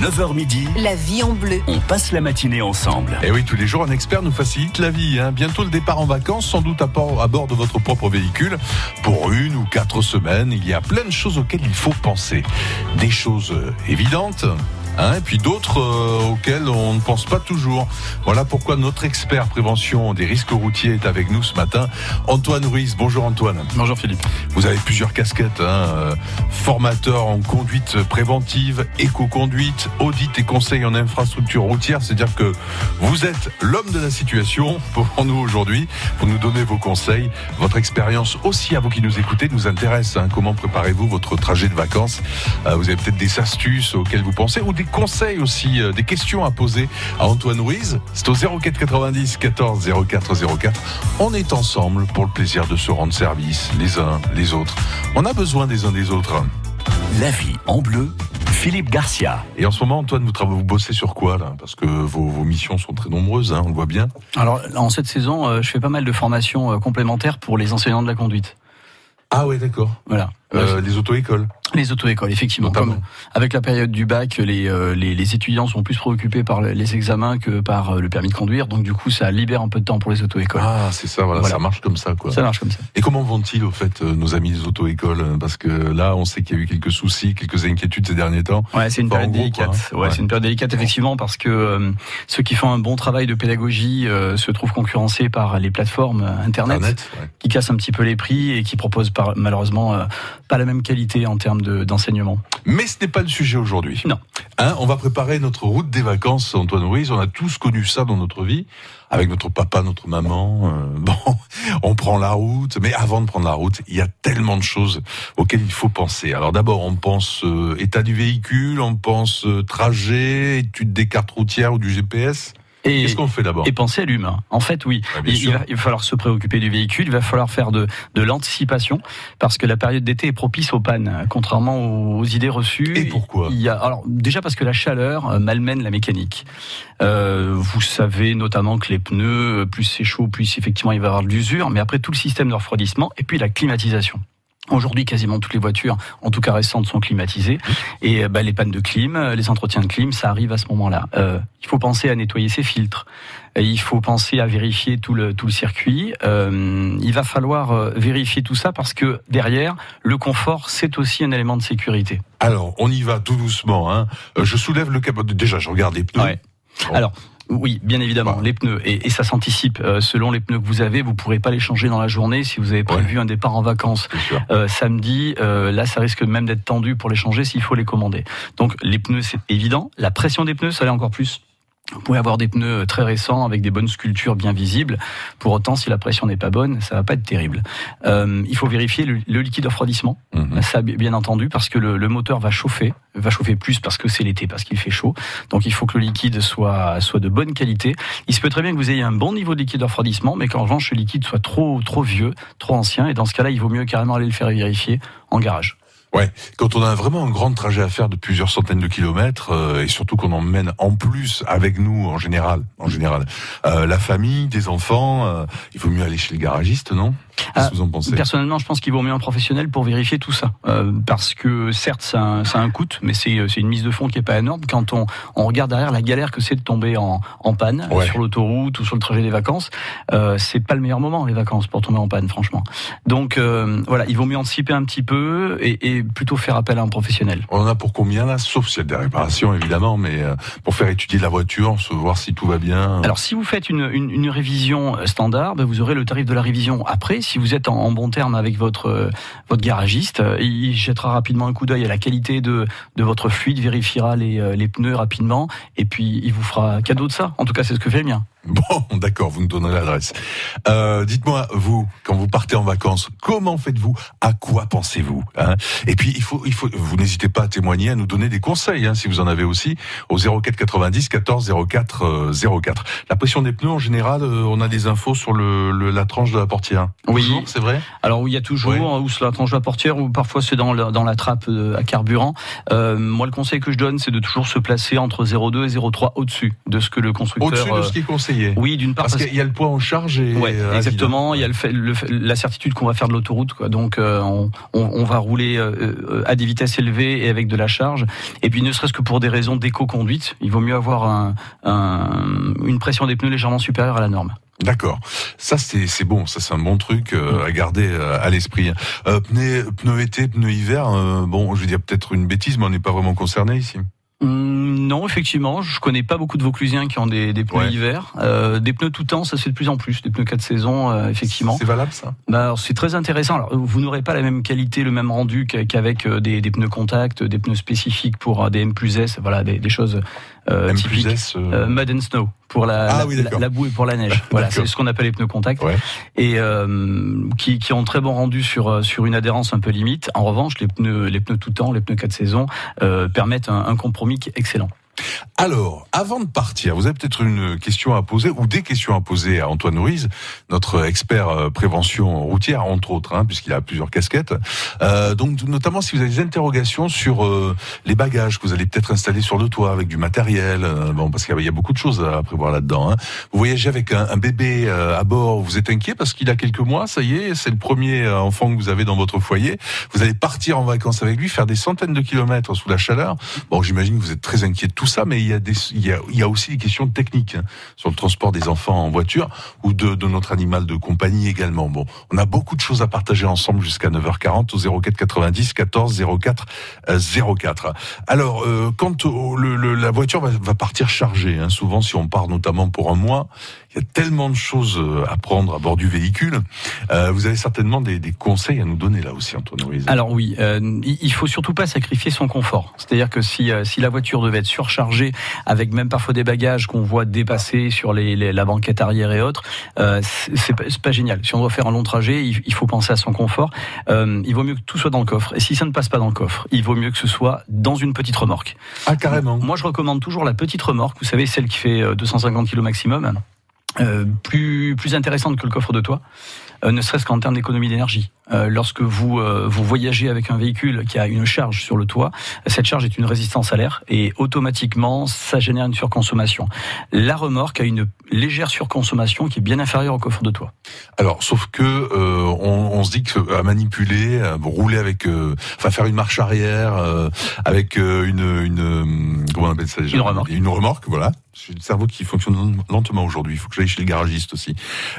9h midi, La vie en bleu. on passe la matinée ensemble. Et oui, tous les jours, un expert nous facilite la vie. hein. Bientôt le départ en vacances, sans doute à bord, à bord de votre propre véhicule. Pour une ou quatre semaines, il y a plein de choses auxquelles il faut penser. Des choses euh, évidentes. Hein, et puis d'autres euh, auxquelles on ne pense pas toujours. Voilà pourquoi notre expert prévention des risques routiers est avec nous ce matin, Antoine Ruiz. Bonjour Antoine. Bonjour Philippe. Vous avez plusieurs casquettes, hein, euh, formateur en conduite préventive, éco-conduite, audit et conseil en infrastructure routière. C'est-à-dire que vous êtes l'homme de la situation pour nous aujourd'hui, pour nous donner vos conseils. Votre expérience aussi, à vous qui nous écoutez, nous intéresse. hein. Comment préparez-vous votre trajet de vacances? Euh, Vous avez peut-être des astuces auxquelles vous pensez ou des conseils aussi, euh, des questions à poser à Antoine Ruiz. C'est au 04 90 14 04 04. On est ensemble pour le plaisir de se rendre service, les uns, les autres. On a besoin des uns des autres. La vie en bleu, Philippe Garcia. Et en ce moment, Antoine, vous, tra- vous bossez sur quoi là? Parce que vos, vos missions sont très nombreuses, hein, on le voit bien. Alors, en cette saison, euh, je fais pas mal de formations euh, complémentaires pour les enseignants de la conduite. Ah ouais, d'accord. Voilà. Euh, les auto-écoles. Les auto-écoles, effectivement. Comme avec la période du bac, les, euh, les, les étudiants sont plus préoccupés par les examens que par euh, le permis de conduire. Donc, du coup, ça libère un peu de temps pour les auto-écoles. Ah, c'est ça, voilà, Voilà. ça marche comme ça, quoi. Ça marche comme ça. Et comment vont-ils, au fait, nos amis des auto-écoles? Parce que là, on sait qu'il y a eu quelques soucis, quelques inquiétudes ces derniers temps. Ouais, c'est une période gros, délicate. quoi, hein. Ouais, Ouais. c'est une période délicate effectivement parce que euh, ceux qui font un bon travail de pédagogie euh, se trouvent concurrencés par les plateformes internet, Internet, ouais. qui cassent un petit peu les prix et qui proposent par, malheureusement euh, pas la même qualité en termes de- d'enseignement. Mais ce n'est pas le sujet aujourd'hui. Non. Hein, on va préparer notre route des vacances, Antoine Ruiz. On a tous connu ça dans notre vie, avec notre papa, notre maman. euh, bon, on prend la route, mais avant de prendre la route, il y a tellement de choses auxquelles il faut penser. Alors d'abord, on pense euh, état du véhicule, on pense euh, trajet, étude des cartes routières ou du GPS. Et, Qu'est-ce qu'on fait d'abord et penser à l'humain. En fait, oui. Ah, Il, va, il va falloir se préoccuper du véhicule, il va falloir faire de, de l'anticipation, parce que la période d'été est propice aux pannes, contrairement aux, aux idées reçues. Et pourquoi il y a, alors, Déjà parce que la chaleur euh, malmène la mécanique. Euh, vous savez notamment que les pneus, euh, plus c'est chaud, plus effectivement il va y avoir de l'usure, mais après tout le système de refroidissement, et puis la climatisation. Aujourd'hui, quasiment toutes les voitures, en tout cas récentes, sont climatisées. Et euh, bah, les pannes de clim, euh, les entretiens de clim, ça arrive à ce moment-là. Euh, il faut penser à nettoyer ses filtres. Il faut penser à vérifier tout le, tout le circuit. Euh, il va falloir euh, vérifier tout ça parce que derrière, le confort, c'est aussi un élément de sécurité. Alors, on y va tout doucement. Hein. Je soulève le capot. Déjà, je regarde les pneus. Ouais. Bon. Alors, oui, bien évidemment, Bah. les pneus. Et, et ça s'anticipe. Euh, selon les pneus que vous avez, vous pourrez pas les changer dans la journée. Si vous avez prévu un départ en vacances euh, samedi, euh, là, ça risque même d'être tendu pour les changer s'il faut les commander. Donc, les pneus, c'est évident. La pression des pneus, ça l'est encore plus. Vous pouvez avoir des pneus très récents avec des bonnes sculptures bien visibles. Pour autant, si la pression n'est pas bonne, ça va pas être terrible. Euh, il faut vérifier le, le liquide de refroidissement. Mhm. Ça, bien entendu, parce que le, le moteur va chauffer, va chauffer plus parce que c'est l'été, parce qu'il fait chaud. Donc, il faut que le liquide soit, soit de bonne qualité. Il se peut très bien que vous ayez un bon niveau de liquide de refroidissement, mais qu'en revanche, le liquide soit trop, trop vieux, trop ancien. Et dans ce cas-là, il vaut mieux carrément aller le faire vérifier en garage. Ouais, quand on a vraiment un grand trajet à faire de plusieurs centaines de kilomètres euh, et surtout qu'on emmène en plus avec nous en général, en général, euh, la famille, des enfants, euh, il vaut mieux aller chez le garagiste, non? Qu'est-ce Ah, que vous en pensez? Personnellement, je pense qu'il vaut mieux un professionnel pour vérifier tout ça. Euh, parce que certes, ça a un, ça a un coût, mais c'est c'est une mise de fonds qui est pas énorme. Quand on, on regarde derrière la galère que c'est de tomber en, en panne Ouais. sur l'autoroute ou sur le trajet des vacances, euh, c'est pas le meilleur moment les vacances pour tomber en panne, franchement. Donc euh, voilà, il vaut mieux anticiper un petit peu et, et plutôt faire appel à un professionnel. On en a pour combien là? Sauf s'il y a des réparations évidemment, mais euh, pour faire étudier la voiture, se voir si tout va bien. Alors, si vous faites une, une, une révision standard, ben, vous aurez le tarif de la révision. Après, si vous êtes en, en bon terme avec votre euh, votre garagiste, euh, il jettera rapidement un coup d'œil à la qualité de, de votre fluide, vérifiera les, euh, les pneus rapidement, et puis il vous fera cadeau de ça. En tout cas, c'est ce que fait le mien. Bon, d'accord, vous nous donnerez l'adresse. Euh, Dites-moi, vous, quand vous partez en vacances, comment faites-vous? À quoi pensez-vous hein? Et puis, il faut, il faut, vous n'hésitez pas à témoigner, à nous donner des conseils, hein, si vous en avez aussi, au 04 90 14 04 euh, 04. La pression des pneus, en général, euh, on a des infos sur le, le- la tranche de la portière. Oui. Toujours, c'est vrai? Alors oui, il y a toujours, ou sur la tranche de la portière, ou parfois c'est dans, la- dans la trappe euh, à carburant. Euh, moi, le conseil que je donne, c'est de toujours se placer entre 0,2 et 0,3 au-dessus de ce que le constructeur. Au-dessus de ce qui est conseillé. Oui, d'une part parce, qu'il y a le poids en charge et ouais, euh, exactement. Il y a le, fait, le la certitude qu'on va faire de l'autoroute, quoi. Donc euh, on, on, va rouler euh, à des vitesses élevées et avec de la charge. Et puis ne serait-ce que pour des raisons d'éco-conduite, il vaut mieux avoir un, un, une pression des pneus légèrement supérieure à la norme. D'accord. Ça c'est bon, ça c'est un bon truc euh, à garder euh, à l'esprit. Euh, été, pneus hiver. Bon, je veux dire peut-être une bêtise, mais on n'est pas vraiment concerné ici. Hum, non, effectivement, je connais pas beaucoup de Vauclusiens qui ont des, des pneus hiver. Euh, des pneus tout temps, ça se fait de plus en plus. Des pneus 4 saisons, euh, effectivement. C'est valable ça? Bah, C'est très intéressant. Alors, vous n'aurez pas la même qualité, le même rendu qu'avec euh, des, des, pneus contact, des pneus spécifiques pour des M plus S, voilà, des, des choses euh, M typiques. S, euh... mud and snow pour la, ah, oui, la, boue et pour la neige. voilà, c'est ce qu'on appelle les pneus contact ouais. et qui, qui ont très bon rendu sur sur une adhérence un peu limite. En revanche, les pneus les pneus tout temps, les pneus 4 saisons permettent un, un compromis excellent. Alors, avant de partir, vous avez peut-être une question à poser ou des questions à poser à Antoine Ruiz, notre expert prévention routière, entre autres, hein, puisqu'il a plusieurs casquettes. Euh, donc, notamment si vous avez des interrogations sur euh, les bagages que vous allez peut-être installer sur le toit avec du matériel, euh, bon, parce qu'il y a beaucoup de choses à prévoir là-dedans. Hein. Vous voyagez avec un, un bébé à bord, vous êtes inquiet parce qu'il a quelques mois, ça y est, c'est le premier enfant que vous avez dans votre foyer. Vous allez partir en vacances avec lui, faire des centaines de kilomètres sous la chaleur. Bon, j'imagine que vous êtes très inquiet de tout ça, mais il y a, aussi des questions techniques hein, sur le transport des enfants en voiture ou de, notre animal de compagnie également. Bon, on a beaucoup de choses à partager ensemble jusqu'à 9h40 au 04 90 14 04 04. Alors, euh, quand le, la voiture va, partir chargée, hein, souvent si on part notamment pour un mois, il y a tellement de choses à prendre à bord du véhicule. Euh, vous avez certainement des, conseils à nous donner là aussi, Antoine. Alors oui, euh, il faut surtout pas sacrifier son confort. C'est-à-dire que euh, si la voiture devait être surchargée, avec même parfois des bagages qu'on voit dépasser sur les, les, la banquette arrière et autres, euh, c'est pas, pas génial. Si on doit faire un long trajet, il, il faut penser à son confort. Euh, il vaut mieux que tout soit dans le coffre. Et si ça ne passe pas dans le coffre, il vaut mieux que ce soit dans une petite remorque. Ah carrément. Moi, je recommande toujours la petite remorque. Vous savez, celle qui fait 250 kg maximum. Euh, plus plus intéressante que le coffre de toit, euh, ne serait-ce qu'en termes d'économie d'énergie. Euh, lorsque vous vous voyagez avec un véhicule qui a une charge sur le toit, cette charge est une résistance à l'air et automatiquement ça génère une surconsommation. La remorque a une légère surconsommation qui est bien inférieure au coffre de toit. Alors, sauf que on, on, se dit que à manipuler, à rouler avec, enfin faire une marche arrière avec une, une comment on appelle ça déjà Une remorque. Une remorque, voilà. J'ai le cerveau qui fonctionne lentement aujourd'hui. Il faut que j'aille chez les garagistes aussi.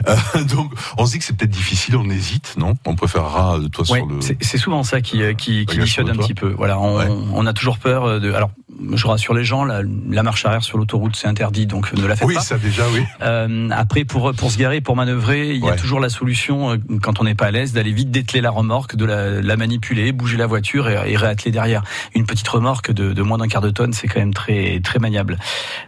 Euh, donc, on se dit que c'est peut-être difficile. On hésite, non? On préférera de toi ouais, sur le. C'est souvent ça qui qui, qui dissuade un petit peu. Voilà, on, ouais. on, a toujours peur de. Alors, je rassure les gens, la, la marche arrière sur l'autoroute c'est interdit, donc ne la faites oui, pas. Oui, ça déjà, oui. Euh, après, pour pour se garer, pour manœuvrer, il y a toujours la solution euh, quand on n'est pas à l'aise d'aller vite dételer la remorque, de la, la manipuler, bouger la voiture et, et, réatteler derrière. Une petite remorque de, de moins d'un quart de tonne, c'est quand même très très maniable.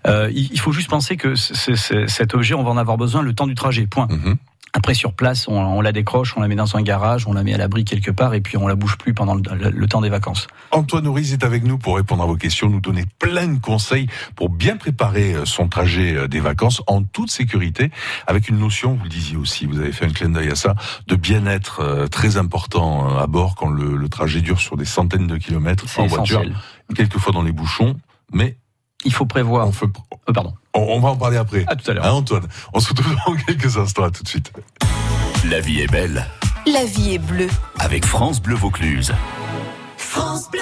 Euh, il, il faut juste penser que c est, c est, cet objet, on va en avoir besoin le temps du trajet. Point. Mm -hmm. Après, sur place, on, on, la décroche, on la met dans un garage, on la met à l'abri quelque part, et puis on la bouge plus pendant le, le, le temps des vacances. Antoine Houriz est avec nous pour répondre à vos questions, nous donner plein de conseils pour bien préparer euh, son trajet euh, des vacances en toute sécurité, avec une notion, vous le disiez aussi, vous avez fait un clin d'œil à ça, de bien-être euh, très important à bord quand le, le, trajet dure sur des centaines de kilomètres en voiture, quelquefois dans les bouchons, mais il faut prévoir. On, fait... euh, pardon. On, on, va en parler après. À tout à l'heure. Hein, Antoine, on se retrouve dans quelques instants. À tout de suite. La vie est belle. La vie est bleue. Avec France Bleu Vaucluse. France Bleu.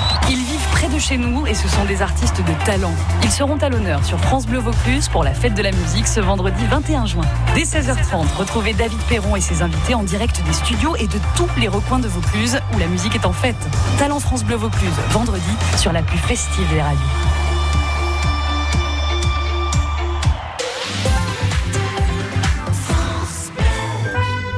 De chez nous et ce sont des artistes de talent. Ils seront à l'honneur sur France Bleu Vaucluse pour la fête de la musique ce vendredi 21 juin. Dès 16h30, retrouvez David Perron et ses invités en direct des studios et de tous les recoins de Vaucluse où la musique est en fête. Talent France Bleu Vaucluse, vendredi sur la plus festive des radios.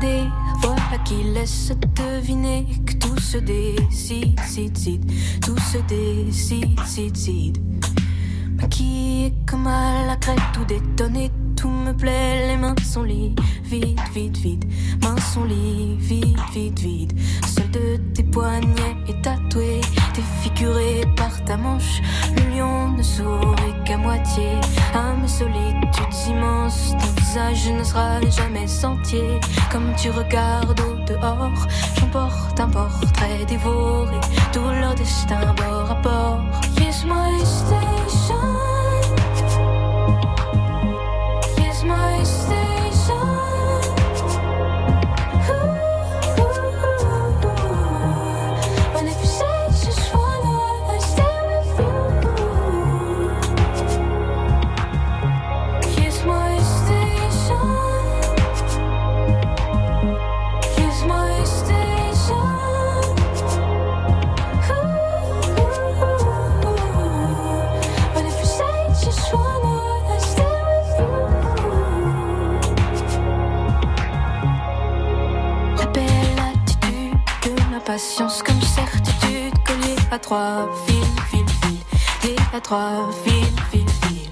voilà qui laisse deviner que tout se décide, cide, tout se décide, cide, cide. Maquillé comme à la crête, tout détonné, tout me plaît, les mains sont liées, vide, vide, vide, mains sont liées, vide, vide, vide. Seul de tes poignets est tatoué, défiguré par ta manche, le lion ne sourit qu'à moitié. À mes solitudes immenses, visage ne sera jamais sentier. Comme tu regardes au dehors, j'emporte un portrait dévoré, tout leur destin bord à bord. Here's my station. À trois fils, fil, fil, liée à trois fils, fil, fil.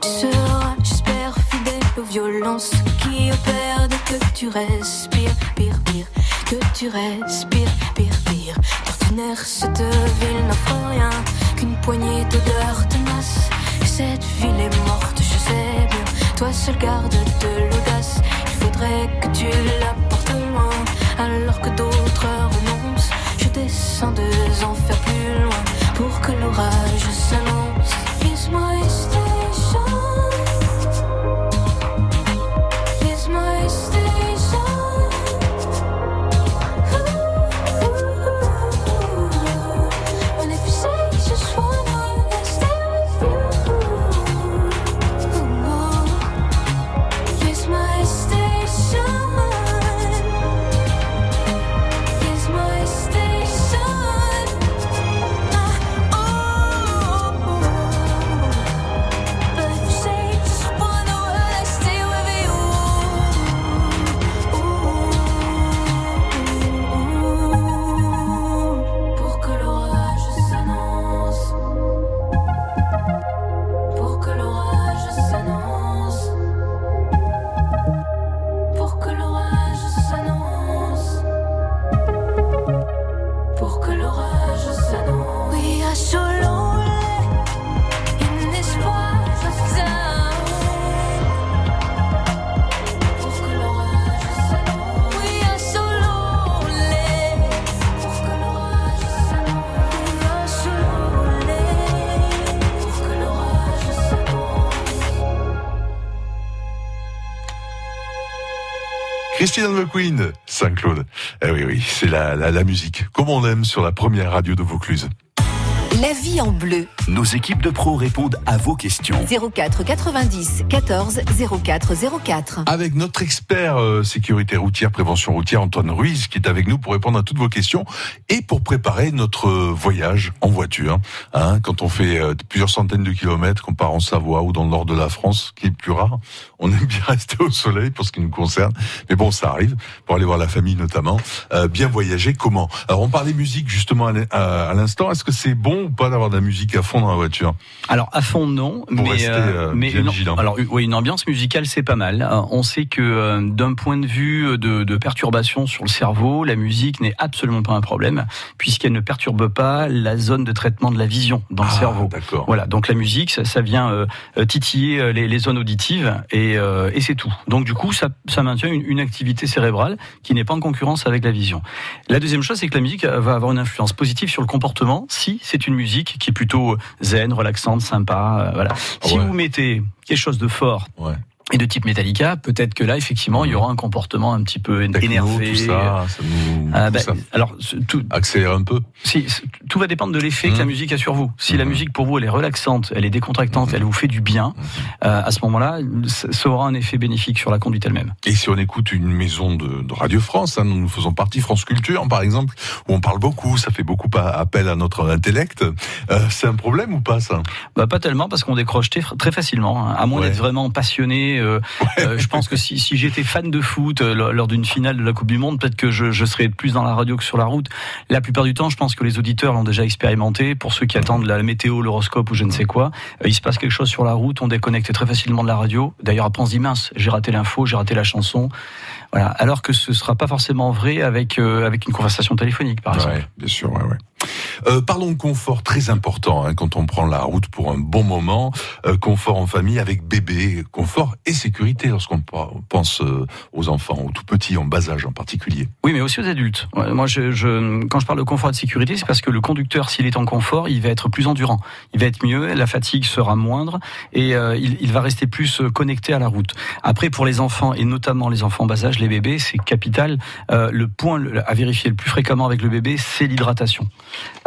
Tu seras, j'espère, fidèle aux violences qui opèrent que tu respires, pire, pire, que tu respires, pire, pire. Cette ville n'offre rien qu'une poignée d'odeurs tenaces. Et cette ville est morte, je sais bien. Toi seul garde de l'audace. Il faudrait que tu la portes loin, alors que d'autres renoncent. Je descends deux enfers plus loin pour que l'orage s'annonce. Christine McQueen, Saint-Claude. Eh oui, oui, c'est la, la, la musique. Comme on aime sur la première radio de Vaucluse. La vie en bleu. Nos équipes de pros répondent à vos questions. 04 90 14 04 04. Avec notre expert euh, sécurité routière, prévention routière, Antoine Ruiz, qui est avec nous pour répondre à toutes vos questions et pour préparer notre euh, voyage en voiture. Hein, quand on fait euh, plusieurs centaines de kilomètres, qu'on part en Savoie ou dans le nord de la France, qui est plus rare, on aime bien rester au soleil pour ce qui nous concerne. Mais bon, ça arrive, pour aller voir la famille notamment. Euh, bien voyager, comment? Alors on parlait musique justement à l'instant. Est-ce que c'est bon ou pas d'avoir de la musique à fond dans la voiture Alors à fond non, Pour mais rester, euh, mais bien une, vigilant. alors oui une ambiance musicale c'est pas mal. Euh, On sait que euh, d'un point de vue de, de perturbation sur le cerveau, la musique n'est absolument pas un problème puisqu'elle ne perturbe pas la zone de traitement de la vision dans le Ah, cerveau. D'accord. Voilà, donc la musique, ça, ça vient euh, euh, titiller euh, les, les zones auditives et, euh, et c'est tout. Donc du coup, ça, ça maintient une, une activité cérébrale qui n'est pas en concurrence avec la vision. La deuxième chose, c'est que la musique va avoir une influence positive sur le comportement si c'est une musique qui est plutôt zen, relaxante, sympa. voilà. Si Ouais. vous mettez quelque chose de fort Ouais. Et de type Metallica, peut-être que là, effectivement, il y aura un comportement un petit peu Techno, énervé. tout ça, ça nous Ah, bah, ça alors, tout, accélère un peu. si, tout va dépendre de l'effet que la musique a sur vous. Si la Mhm. musique pour vous elle est relaxante, elle est décontractante, elle vous fait du bien, euh, à ce moment-là, ça aura un effet bénéfique sur la conduite elle-même. Et si on écoute une maison de, de Radio France, hein, nous, nous faisons partie France Culture, par exemple, où on parle beaucoup, ça fait beaucoup appel à notre intellect. Euh, c'est un problème ou pas ça? Bah, pas tellement parce qu'on décroche très, très facilement. hein. À moins Ouais. d'être vraiment passionné, euh, euh, je pense que si, si j'étais fan de foot euh, lors d'une finale de la Coupe du Monde, peut-être que je, je serais plus dans la radio que sur la route. La plupart du temps, je pense que les auditeurs l'ont déjà expérimenté. Pour ceux qui attendent la météo, l'horoscope ou je ne sais quoi, il se passe quelque chose sur la route, on déconnecte très facilement de la radio. D'ailleurs, après on se dit mince, j'ai raté l'info, j'ai raté la chanson. Voilà. Alors que ce sera pas forcément vrai avec euh, avec une conversation téléphonique, par exemple. Ouais, bien sûr, ouais, ouais. Euh, parlons de confort, très important hein, quand on prend la route pour un bon moment. Euh, confort en famille avec bébé, confort et sécurité lorsqu'on pense euh, aux enfants, aux tout petits, en bas âge en particulier. Oui, mais aussi aux adultes. Moi, quand je parle de confort et de sécurité, c'est parce que le conducteur, s'il est en confort, il va être plus endurant, il va être mieux, la fatigue sera moindre et il, va rester plus connecté à la route. Après, pour les enfants et notamment les enfants en bas âge, les bébés, c'est capital. Le point à vérifier le plus fréquemment avec le bébé, c'est l'hydratation.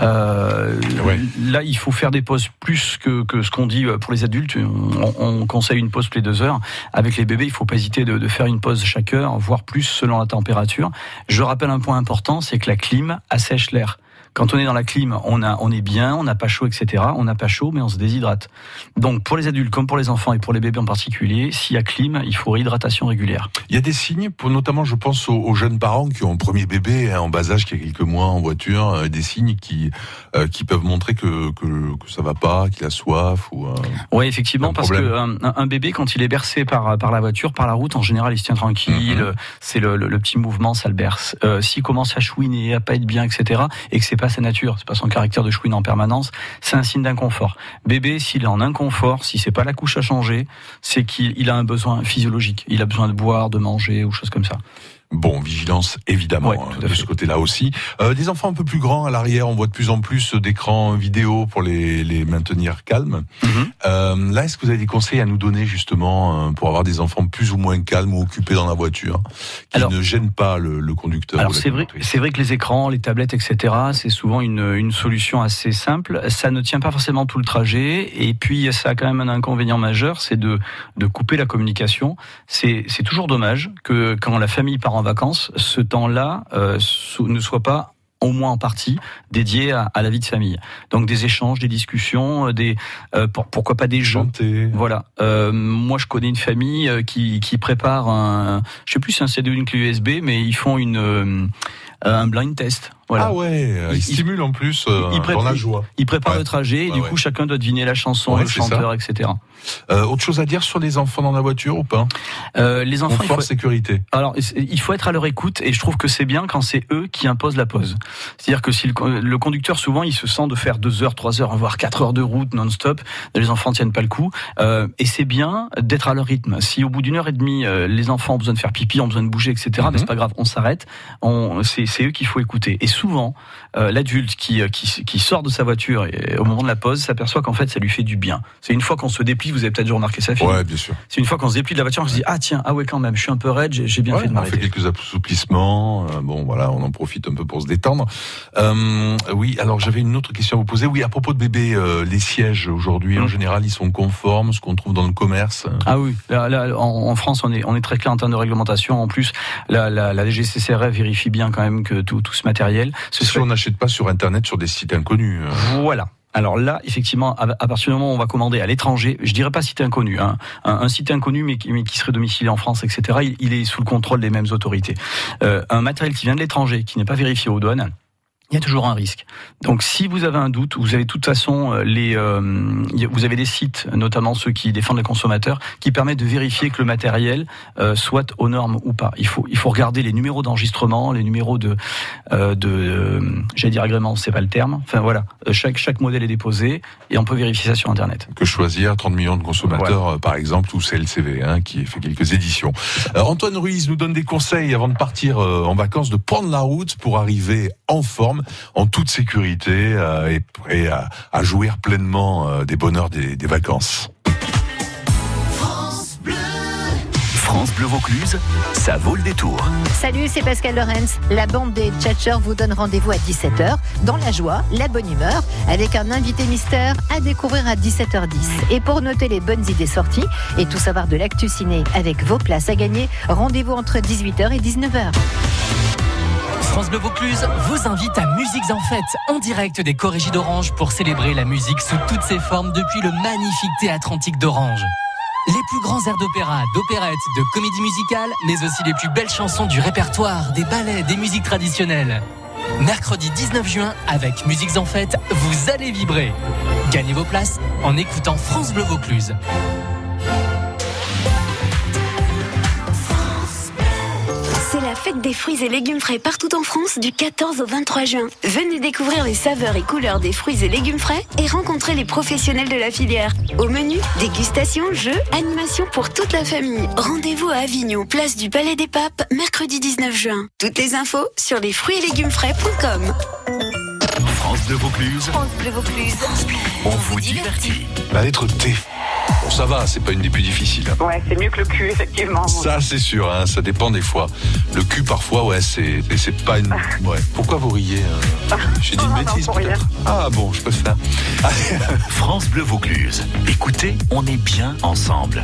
Euh, Ouais. Là, il faut faire des pauses plus que, que ce qu'on dit pour les adultes. On, on conseille une pause toutes les deux heures. Avec les bébés, il faut pas hésiter de, de faire une pause chaque heure, voire plus selon la température. Je rappelle un point important, c'est que la clim assèche l'air. Quand on est dans la clim, on, a, on est bien, on n'a pas chaud, etc. On n'a pas chaud, mais on se déshydrate. Donc pour les adultes, comme pour les enfants et pour les bébés en particulier, s'il y a clim, il faut réhydratation régulière. Il y a des signes, pour, notamment je pense aux, aux jeunes parents qui ont un premier bébé hein, en bas âge qui a quelques mois en voiture, euh, des signes qui euh, qui peuvent montrer que, que que ça va pas, qu'il a soif ou euh, Oui, effectivement, parce problème. un, bébé, quand il est bercé par, par la voiture, par la route, en général, il se tient tranquille. Mhm. C'est le, le, le petit mouvement, ça le berce. S'il commence à chouiner, à pas être bien, etc., et que c'est pas sa nature, c'est pas son caractère de chouiner en permanence, c'est un signe d'inconfort. Bébé, s'il est en inconfort, si c'est pas la couche à changer, c'est qu'il il a un besoin physiologique. Il a besoin de boire, de manger ou choses comme ça. Bon, vigilance évidemment Ouais, hein, de fait. ce côté-là aussi. Euh, des enfants un peu plus grands à l'arrière, on voit de plus en plus d'écrans vidéo pour les, les maintenir calmes. Mhm. Euh, là, est-ce que vous avez des conseils à nous donner justement euh, pour avoir des enfants plus ou moins calmes ou occupés dans la voiture, qui Alors- ne gênent pas le, le conducteur Alors c'est vrai, c'est vrai que les écrans, les tablettes, etc. C'est souvent une, une solution assez simple. Ça ne tient pas forcément tout le trajet, et puis ça a quand même un inconvénient majeur, c'est de, de couper la communication. C'est c'est toujours dommage que quand la famille part en vacances, ce temps-là euh, ne soit pas au moins en partie dédié à, à la vie de famille. Donc des échanges, des discussions, euh, des euh, pour- pourquoi pas des jeux. Voilà. Euh, moi, je connais une famille qui, qui prépare un, je sais plus si c'est un CD ou une clé USB, mais ils font une un blind test. Voilà. Ah ouais, euh, il, Il- stimule en plus euh, il pré- dans la joie. Ils préparent Ouais. le trajet et du ouais. coup, chacun doit deviner la chanson, Ouais, le ça. chanteur, etc. Euh, autre chose à dire sur les enfants dans la voiture ou pas? Euh, les enfants, il Confort, faut, sécurité. alors il faut être à leur écoute et je trouve que c'est bien quand c'est eux qui imposent la pause. C'est-à-dire que si le, le conducteur souvent il se sent de faire deux heures, trois heures, voire quatre heures de route non-stop, les enfants tiennent pas le coup et c'est bien d'être à leur rythme. Si au bout d'une heure et demie les enfants ont besoin de faire pipi, ont besoin de bouger, etc. Mhm. ben, c'est pas grave, on s'arrête. On, c'est, c'est eux qu'il faut écouter. Et souvent euh, l'adulte qui, euh, qui qui sort de sa voiture et, au moment de la pause s'aperçoit qu'en fait ça lui fait du bien. C'est une fois qu'on se déplie, vous avez peut-être déjà remarqué ça. Philippe. Ouais, bien sûr. C'est une fois qu'on se déplie de la voiture, on se dit ah tiens ah ouais quand même, je suis un peu raide, j'ai, bien Ouais, fait de on fait m'arrêter. quelques assouplissements. euh, bon, voilà, on en profite un peu pour se détendre. Euh, oui, alors j'avais une autre question à vous poser. Oui, à propos de bébé, euh, les sièges aujourd'hui, en Mm. général, ils sont conformes, ce qu'on trouve dans le commerce. Ah oui, là, là, en, en France, on est, on est très clair en termes de réglementation. En plus, la, la, la DGCCRF vérifie bien quand même que tout, tout ce matériel. Ce Si serait- on n'achète pas sur Internet sur des sites inconnus. euh, Voilà. Alors là, effectivement, à, partir du moment où on va commander à l'étranger, je dirais pas site inconnu, hein, un, site inconnu mais qui, serait domicilié en France, etc., il, il est sous le contrôle des mêmes autorités. Euh, un matériel qui vient de l'étranger, qui n'est pas vérifié aux douanes, il y a toujours un risque. Donc, si vous avez un doute, vous avez de toute façon euh, les, euh, vous avez des sites, notamment ceux qui défendent les consommateurs, qui permettent de vérifier que le matériel euh, soit aux normes ou pas. Il faut, il faut regarder les numéros d'enregistrement, les numéros de, euh, de, euh, j'allais dire agrément, c'est pas le terme. Enfin voilà, Euh, chaque chaque modèle est déposé et on peut vérifier ça sur Internet. que choisir 30 millions de consommateurs, par exemple, ou CLCV, hein, qui fait quelques éditions. Euh, Antoine Ruiz nous donne des conseils avant de partir euh, en vacances, de prendre la route pour arriver en forme. En toute sécurité et prêt à, à jouir pleinement des bonheurs des, des vacances. France Bleu Vaucluse, ça vaut le détour. Salut, c'est Pascal Lorenz. La bande des Tchatchers vous donne rendez-vous à 17h dans la joie, la bonne humeur, avec un invité mystère à découvrir à 17h10. Et pour noter les bonnes idées sorties et tout savoir de l'actu ciné avec vos places à gagner, rendez-vous entre 18h et 19h. France Bleu Vaucluse vous invite à Musiques en Fête, en direct des Corrégies d'Orange pour célébrer la musique sous toutes ses formes depuis le magnifique théâtre antique d'Orange. Les plus grands airs d'opéra, d'opérette, de comédie musicale, mais aussi les plus belles chansons du répertoire, des ballets, des musiques traditionnelles. Mercredi 19 juin, avec Musiques en Fête, vous allez vibrer. Gagnez vos places en écoutant France Bleu Vaucluse. Fête des fruits et légumes frais partout en France du 14 au 23 juin. Venez découvrir les saveurs et couleurs des fruits et légumes frais et rencontrer les professionnels de la filière. Au menu, dégustation, jeux, animation pour toute la famille. Rendez-vous à Avignon, place du Palais des Papes, mercredi 19 juin. Toutes les infos sur les fruits et légumes frais.com. Vaucluse. France Bleu Vaucluse. On vous divertit. La lettre T. Bon, ça va, c'est pas une des plus difficiles. hein. Ouais, c'est mieux que le cul, effectivement. Ça, c'est sûr, hein, ça dépend des fois. Le cul, parfois, ouais, c'est et c'est pas une. Ouais. Pourquoi vous riez hein J'ai dit une Non, bêtise, peut-être. Ah bon, je peux faire. France Bleu Vaucluse. Écoutez, on est bien ensemble.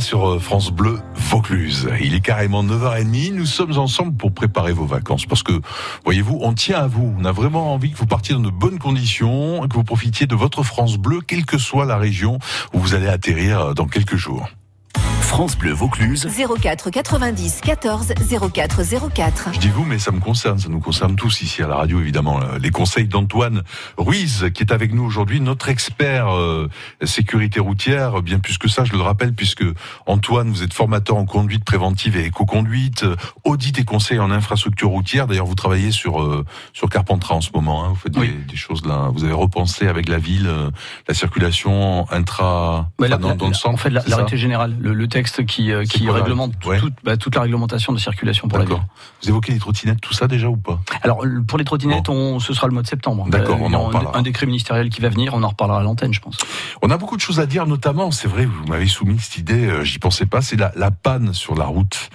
Sur euh, France Bleu Vaucluse. Il est carrément 9h30. Nous sommes ensemble pour préparer vos vacances. Parce que, voyez-vous, on tient à vous. On a vraiment envie que vous partiez dans de bonnes conditions, que vous profitiez de votre France Bleu, quelle que soit la région où vous allez atterrir euh, dans quelques jours. France Bleu Vaucluse. 04 90 14 04 04. Je dis vous, mais ça me concerne, ça nous concerne tous ici à la radio, évidemment. Les conseils d'Antoine Ruiz, qui est avec nous aujourd'hui, notre expert euh, sécurité routière, bien plus que ça, je le rappelle, puisque Antoine, vous êtes formateur en conduite préventive et éco-conduite, euh, audit et conseil en infrastructure routière. D'ailleurs, vous travaillez sur euh, sur Carpentras en ce moment. Hein, vous faites des, des, choses là. Vous avez repensé avec la ville euh, la circulation intra bah, la, dans, la, dans, le centre. En fait, l'arrêté général, le, le texte qui, euh, qui réglemente ouais. toute, bah, toute, la réglementation de circulation pour la ville. Vous évoquez les trottinettes, tout ça déjà ou pas? Alors pour les trottinettes, bon. on, ce sera le mois de septembre. D'accord, euh, on en Un décret ministériel qui va venir, on en reparlera à l'antenne, je pense. On a beaucoup de choses à dire, notamment, c'est vrai, vous m'avez soumis cette idée, euh, j'y pensais pas, c'est la, la panne sur la route.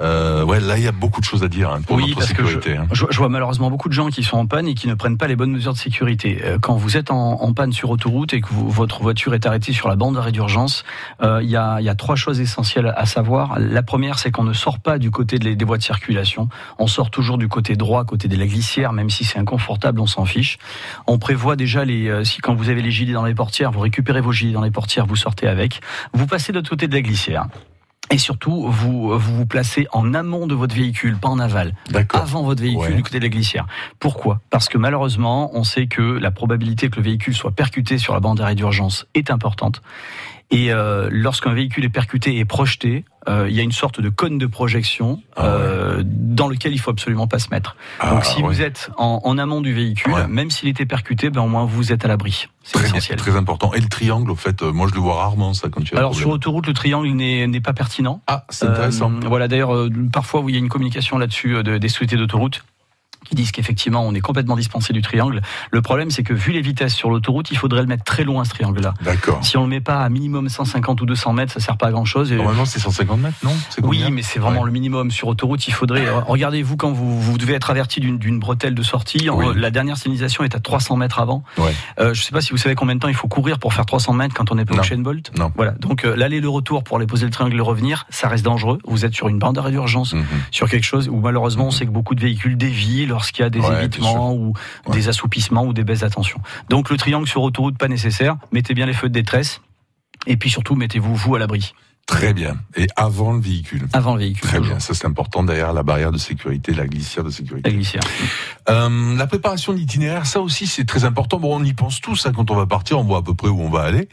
Euh, ouais, là, il y a beaucoup de choses à dire hein, pour oui, notre parce sécurité. Que je, hein. je, je, vois malheureusement beaucoup de gens qui sont en panne et qui ne prennent pas les bonnes mesures de sécurité. Euh, Quand vous êtes en, en panne sur autoroute et que vous, votre voiture est arrêtée sur la bande d'arrêt d'urgence, euh, il y, a, y, a, trois choses essentielles à savoir. La première, c'est qu'on ne sort pas du côté des, des voies de circulation. On sort toujours du côté droit, côté de la glissière, même si c'est inconfortable, on s'en fiche. On prévoit déjà les, euh, si quand vous avez les gilets dans les portières, vous récupérez vos gilets dans les portières, vous sortez avec. Vous passez de l'autre côté de la glissière. Et surtout, vous, vous vous placez en amont de votre véhicule, pas en aval. Avant votre véhicule Ouais. du côté de la glissière. Pourquoi? Parce que malheureusement, on sait que la probabilité que le véhicule soit percuté sur la bande d'arrêt d'urgence est importante. Et euh, lorsqu'un véhicule est percuté et projeté, euh, il y a une sorte de cône de projection euh, ouais. dans lequel il faut absolument pas se mettre. Ah, Donc si vous êtes en, en, amont du véhicule, Ouais. même s'il était percuté, ben au moins vous êtes à l'abri. C'est essentiel. très important. Et le triangle, au fait, euh, moi je le vois rarement ça quand tu Alors sur autoroute, le triangle n'est n'est pas pertinent. Ah, c'est intéressant. Euh, voilà, d'ailleurs, euh, parfois, il y a une communication là-dessus euh, de- des sociétés d'autoroute qui disent qu'effectivement, on est complètement dispensé du triangle. Le problème, c'est que vu les vitesses sur l'autoroute, il faudrait le mettre très loin, ce triangle-là. D'accord. Si on le met pas à minimum 150 ou 200 mètres, ça sert pas à grand-chose. Et- Normalement, c'est 150 mètres, non? Oui, mais c'est vraiment Ouais. le minimum. Sur autoroute, il faudrait. euh, Regardez-vous quand vous, vous devez être averti d'une bretelle de sortie. Oui. La dernière signalisation est à 300 mètres avant. Ouais. Euh, je sais pas si vous savez combien de temps il faut courir pour faire 300 mètres quand on est pas au chain bolt. Non. Voilà. Donc euh, l'aller le retour pour aller poser le triangle et le revenir, ça reste dangereux. Vous êtes sur une bande d'arrêt d'urgence, Mhm. sur quelque chose où malheureusement on sait que beaucoup de véhicules dévient lorsqu'il y a des Ouais, évitements ou Ouais. des assoupissements ou des baisses d'attention. Donc le triangle sur autoroute pas nécessaire. Mettez bien les feux de détresse. Et puis surtout, mettez-vous vous à l'abri Très bien. Et avant le véhicule. avant le véhicule. Très toujours. bien, ça c'est important derrière la barrière de sécurité, la glissière de La sécurité. glissière. Euh, la préparation de l'itinéraire, ça aussi c'est très important. Bon, on y pense tous hein, quand on va partir, on voit à peu près où on va aller.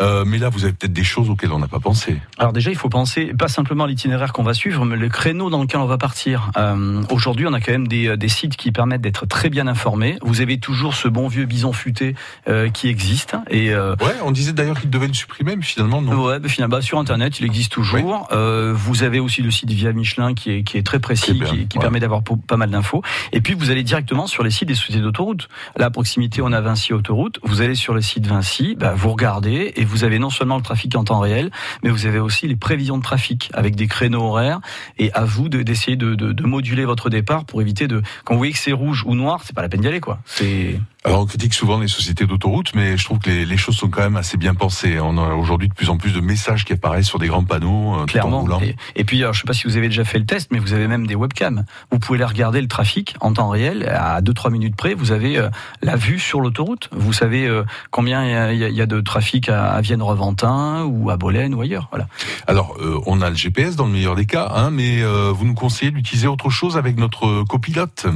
Euh, mais là, vous avez peut-être des choses auxquelles on n'a pas pensé. Alors déjà, il faut penser pas simplement à l'itinéraire qu'on va suivre, mais le créneau dans lequel on va partir. Euh, Aujourd'hui, on a quand même des, des sites qui permettent d'être très bien informés. Vous avez toujours ce bon vieux bison futé euh, qui existe. Et euh, Ouais, on disait d'ailleurs qu'ils devaient le supprimer, mais finalement non. Ouais, bah, finalement, bah, sur Internet, il existe toujours. Euh, vous avez aussi le site Via Michelin qui est, qui est très précis, bien, qui, qui ouais. permet d'avoir pas mal d'infos. Et puis, vous allez directement sur les sites des sociétés d'autoroute. Là, à proximité, on a Vinci Autoroute. Vous allez sur le site Vinci, bah, vous regardez et vous avez non seulement le trafic en temps réel, mais vous avez aussi les prévisions de trafic avec des créneaux horaires. Et à vous de- d'essayer de, de, de moduler votre départ pour éviter de. Quand vous voyez que c'est rouge ou noir, c'est pas la peine d'y aller, quoi. C'est. Alors on critique souvent les sociétés d'autoroute, mais je trouve que les, les choses sont quand même assez bien pensées. On a aujourd'hui de plus en plus de messages qui apparaissent sur des grands panneaux euh, tout en Clairement. Et, et puis, alors, je sais pas si vous avez déjà fait le test, mais vous avez même des webcams. Vous pouvez aller regarder le trafic en temps réel. À 2-3 minutes près, vous avez euh, la vue sur l'autoroute. Vous savez euh, combien il y a- y, de trafic à, à Vienne-Reventin ou à Bolène ou ailleurs. Voilà. Alors, euh, on a le GPS dans le meilleur des cas, hein, mais vous nous conseillez d'utiliser autre chose avec notre copilote,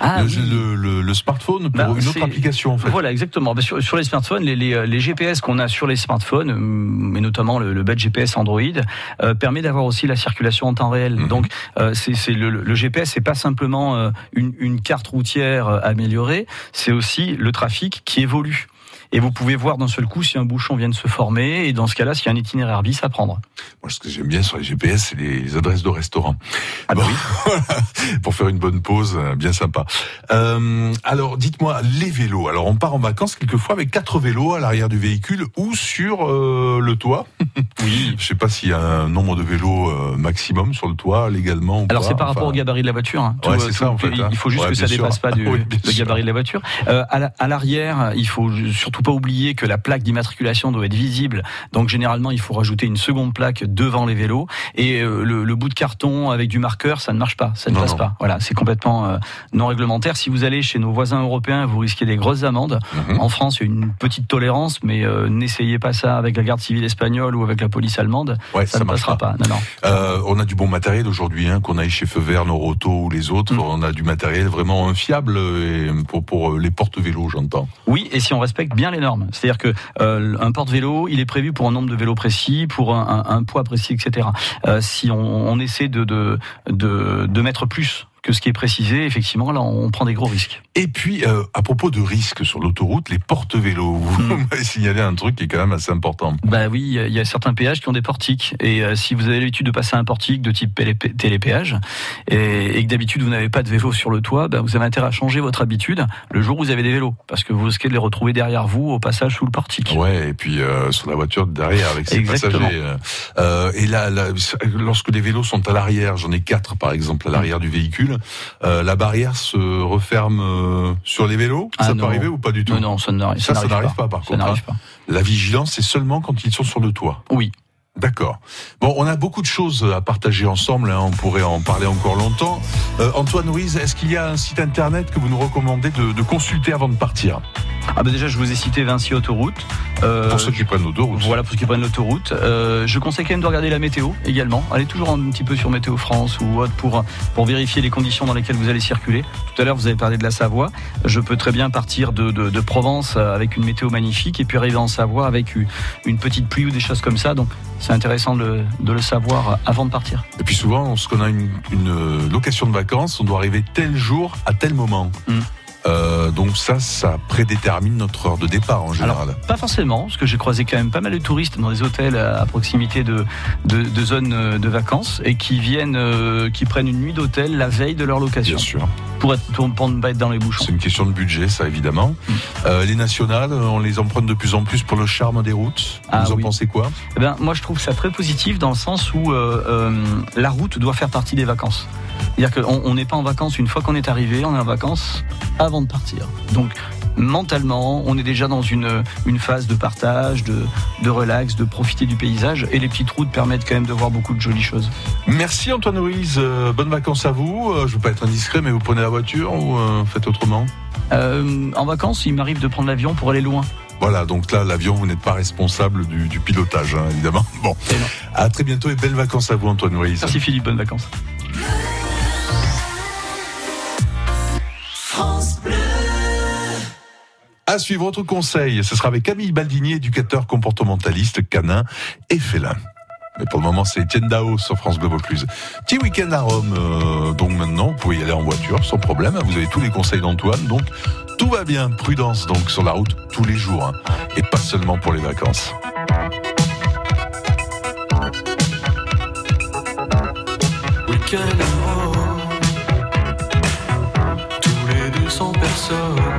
Ah, le, oui. le- le- le smartphone pour Bah, une autre application en fait. Voilà, exactement. Bah, sur, sur les smartphones, les, les, les GPS qu'on a sur les smartphones, hum, et notamment le, le badge GPS Android, euh, permet d'avoir aussi la circulation en temps réel. Mhm. Donc, euh, c'est le GPS, c'est pas simplement euh, une, une carte routière euh, améliorée, c'est aussi le trafic qui évolue. Et vous pouvez voir d'un seul coup si un bouchon vient de se former, et dans ce cas-là, s'il y a un itinéraire bis à prendre. Moi, ce que j'aime bien sur les GPS, c'est les adresses de restaurants. Ah bah Bon, voilà, pour faire une bonne pause, euh, bien sympa. Euh, alors, dites-moi, les vélos. Alors, on part en vacances quelquefois avec quatre vélos à l'arrière du véhicule ou sur euh, le toit. Oui. Je sais pas s'il y a un nombre de vélos euh, maximum sur le toit légalement. Ou Alors c'est par Enfin, rapport au gabarit de la voiture. hein. Ouais, Tout, c'est ça, en fait, hein. Il faut juste Ouais, que ça sûr. dépasse pas du, Oui, le gabarit de la voiture. Euh, à l'arrière, il faut surtout faut pas oublier que la plaque d'immatriculation doit être visible. Donc généralement, il faut rajouter une seconde plaque devant les vélos. Et euh, le, le bout de carton avec du marqueur, ça ne marche pas, ça ne Non, passe non. pas. Voilà, c'est complètement euh, non réglementaire. Si vous allez chez nos voisins européens, vous risquez des grosses amendes. Mhm. En France, il y a une petite tolérance, mais euh, n'essayez pas ça avec la garde civile espagnole ou avec la police allemande. Ouais, ça, ça ne passera pas. Non, non. Euh, on a du bon matériel aujourd'hui, hein, qu'on aille chez Feu Vert, Noroto ou les autres. Mm. On a du matériel vraiment fiable et pour, pour les porte-vélos, j'entends. Oui, et si on respecte bien les normes. C'est-à-dire que euh, un porte-vélo, il est prévu pour un nombre de vélos précis, pour un, un- un poids précis, etc. Euh, si on, on essaie de, de, de, de mettre plus que ce qui est précisé, effectivement, là, on prend des gros risques. Et puis, euh, à propos de risques sur l'autoroute, les porte-vélos. Vous Mm. m'avez signalé un truc qui est quand même assez important. Bah oui, il y a- certains péages qui ont des portiques. Et euh, si vous avez l'habitude de passer un portique de type télé- télépéage, et, et que d'habitude vous n'avez pas de vélo sur le toit, bah, vous avez intérêt à changer votre habitude le jour où vous avez des vélos. Parce que vous risquez de les retrouver derrière vous au passage sous le portique. Ouais, et puis euh, sur la voiture derrière avec ses Exactement. passagers. et là, là, lorsque les vélos sont à l'arrière, j'en ai quatre par exemple à l'arrière du véhicule, euh, la barrière se referme euh, sur les vélos? Ah ça non. peut arriver ou pas du tout? Non, non, ça n'arrive Ça, ça n'arrive pas, par Ça contre. hein. pas. La vigilance, c'est seulement quand ils sont sur le toit. Oui. D'accord. Bon, on a beaucoup de choses à partager ensemble. hein, on pourrait en parler encore longtemps. Euh, Antoine Ruiz, est-ce qu'il y a un site internet que vous nous recommandez de, de consulter avant de partir? Ah bah déjà, je vous ai cité Vinci Autoroute. Euh, Pour ceux qui prennent l'autoroute. Voilà, pour ceux qui prennent l'autoroute. Euh, je conseille quand même de regarder la météo également. Allez toujours un petit peu sur Météo France ou autre pour, pour vérifier les conditions dans lesquelles vous allez circuler. Tout à l'heure, vous avez parlé de la Savoie. Je peux très bien partir de, de, de Provence avec une météo magnifique et puis arriver en Savoie avec une, une petite pluie ou des choses comme ça. Donc, c'est intéressant de, de le savoir avant de partir. Et puis souvent, lorsqu'on a une, une location de vacances, on doit arriver tel jour à tel moment. Mm. Euh, donc ça, ça prédétermine notre heure de départ en général. Pas forcément, parce que j'ai croisé quand même pas mal de touristes dans des hôtels à proximité de, de, de zones euh, de vacances et qui viennent, euh, qui prennent une nuit d'hôtel la veille de leur location Bien sûr. pour, être, pour, ne pas être dans les bouchons. C'est une question de budget, ça évidemment. Mm. Euh, les nationales, on les emprunte de plus en plus pour le charme des routes. Ah vous en pensez quoi? Eh ben, moi, je trouve ça très positif dans le sens où la route doit faire partie des vacances. C'est-à-dire qu'on on n'est pas en vacances une fois qu'on est arrivé, on est en vacances avant de partir. Donc, mentalement, on est déjà dans une, une phase de partage, de, de relax, de profiter du paysage. Et les petites routes permettent quand même de voir beaucoup de jolies choses. Merci Antoine Ruiz, Euh, bonnes vacances à vous. Euh, je veux pas être indiscret, mais vous prenez la voiture ou euh, faites autrement Euh, en vacances, il m'arrive de prendre l'avion pour aller loin. Voilà, donc là, l'avion, vous n'êtes pas responsable du, du pilotage, hein, évidemment. Bon, à très bientôt et belles vacances à vous, Antoine Ruiz. Merci Philippe, bonnes vacances. À suivre votre conseil, ce sera avec Camille Baldini, éducateur comportementaliste canin et félin. Mais pour le moment, c'est Étienne Dao sur France Bleu Vaucluse. Petit week-end à Rome, euh, donc maintenant, vous pouvez y aller en voiture sans problème. Vous avez tous les conseils d'Antoine, donc tout va bien. Prudence donc sur la route tous les jours, hein, et pas seulement pour les vacances. À Rome, tous les 200 personnes.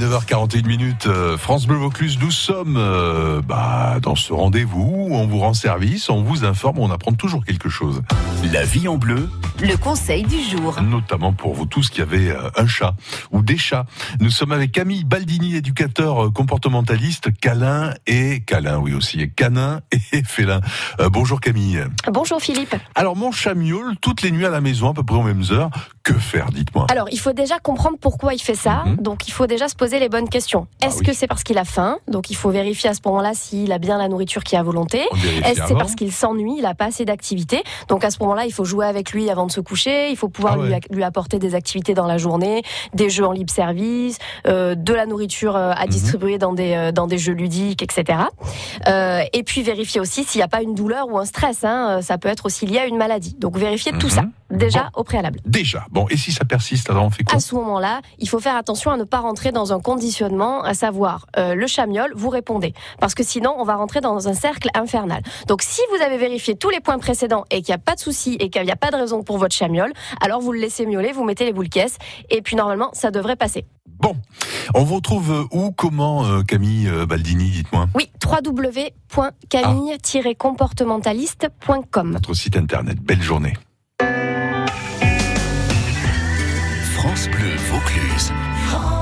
9h41 minutes, euh, France Bleu Vaucluse, nous sommes euh, bah, dans ce rendez-vous on vous rend service, on vous informe, on apprend toujours quelque chose. La vie en bleu, Le conseil du jour. notamment pour vous tous qui avez euh, un chat ou des chats. Nous sommes avec Camille Baldini, éducateur euh, comportementaliste, câlin et câlin, oui aussi, et canin et félin. Euh, bonjour Camille. Bonjour Philippe. Alors mon chat miaule toutes les nuits à la maison, à peu près aux mêmes heures. Que faire, dites-moi Alors, il faut déjà comprendre pourquoi il fait ça. Mhm. Donc, il faut déjà se poser les bonnes questions. Ah Est-ce oui. que c'est parce qu'il a faim? Donc, il faut vérifier à ce moment-là s'il a bien la nourriture qui est à volonté. Est-ce que c'est parce qu'il s'ennuie, il n'a pas assez d'activité? Donc, à ce moment-là, il faut jouer avec lui avant de se coucher. Il faut pouvoir Ah ouais. lui, lui apporter des activités dans la journée, des jeux en libre service, euh, de la nourriture euh, à Mhm. distribuer dans des euh, dans des jeux ludiques, etc. Euh, et puis vérifier aussi s'il n'y a pas une douleur ou un stress. Hein. Ça peut être aussi lié à une maladie. Donc, vérifier tout Mhm. ça déjà au préalable. Déjà. Bon, et si ça persiste, alors on fait quoi? À ce moment-là, il faut faire attention à ne pas rentrer dans un conditionnement, à savoir euh, le chamiol, vous répondez. Parce que sinon, on va rentrer dans un cercle infernal. Donc si vous avez vérifié tous les points précédents et qu'il n'y a pas de souci et qu'il n'y a pas de raison pour votre chamiol, alors vous le laissez miauler, vous mettez les boules caisses et puis normalement, ça devrait passer. Bon, on vous retrouve euh, où, comment, euh, Camille euh, Baldini, dites-moi? Oui, www.camille-comportementaliste.com. Notre site internet. Belle journée. France Bleu Vaucluse. France Bleu.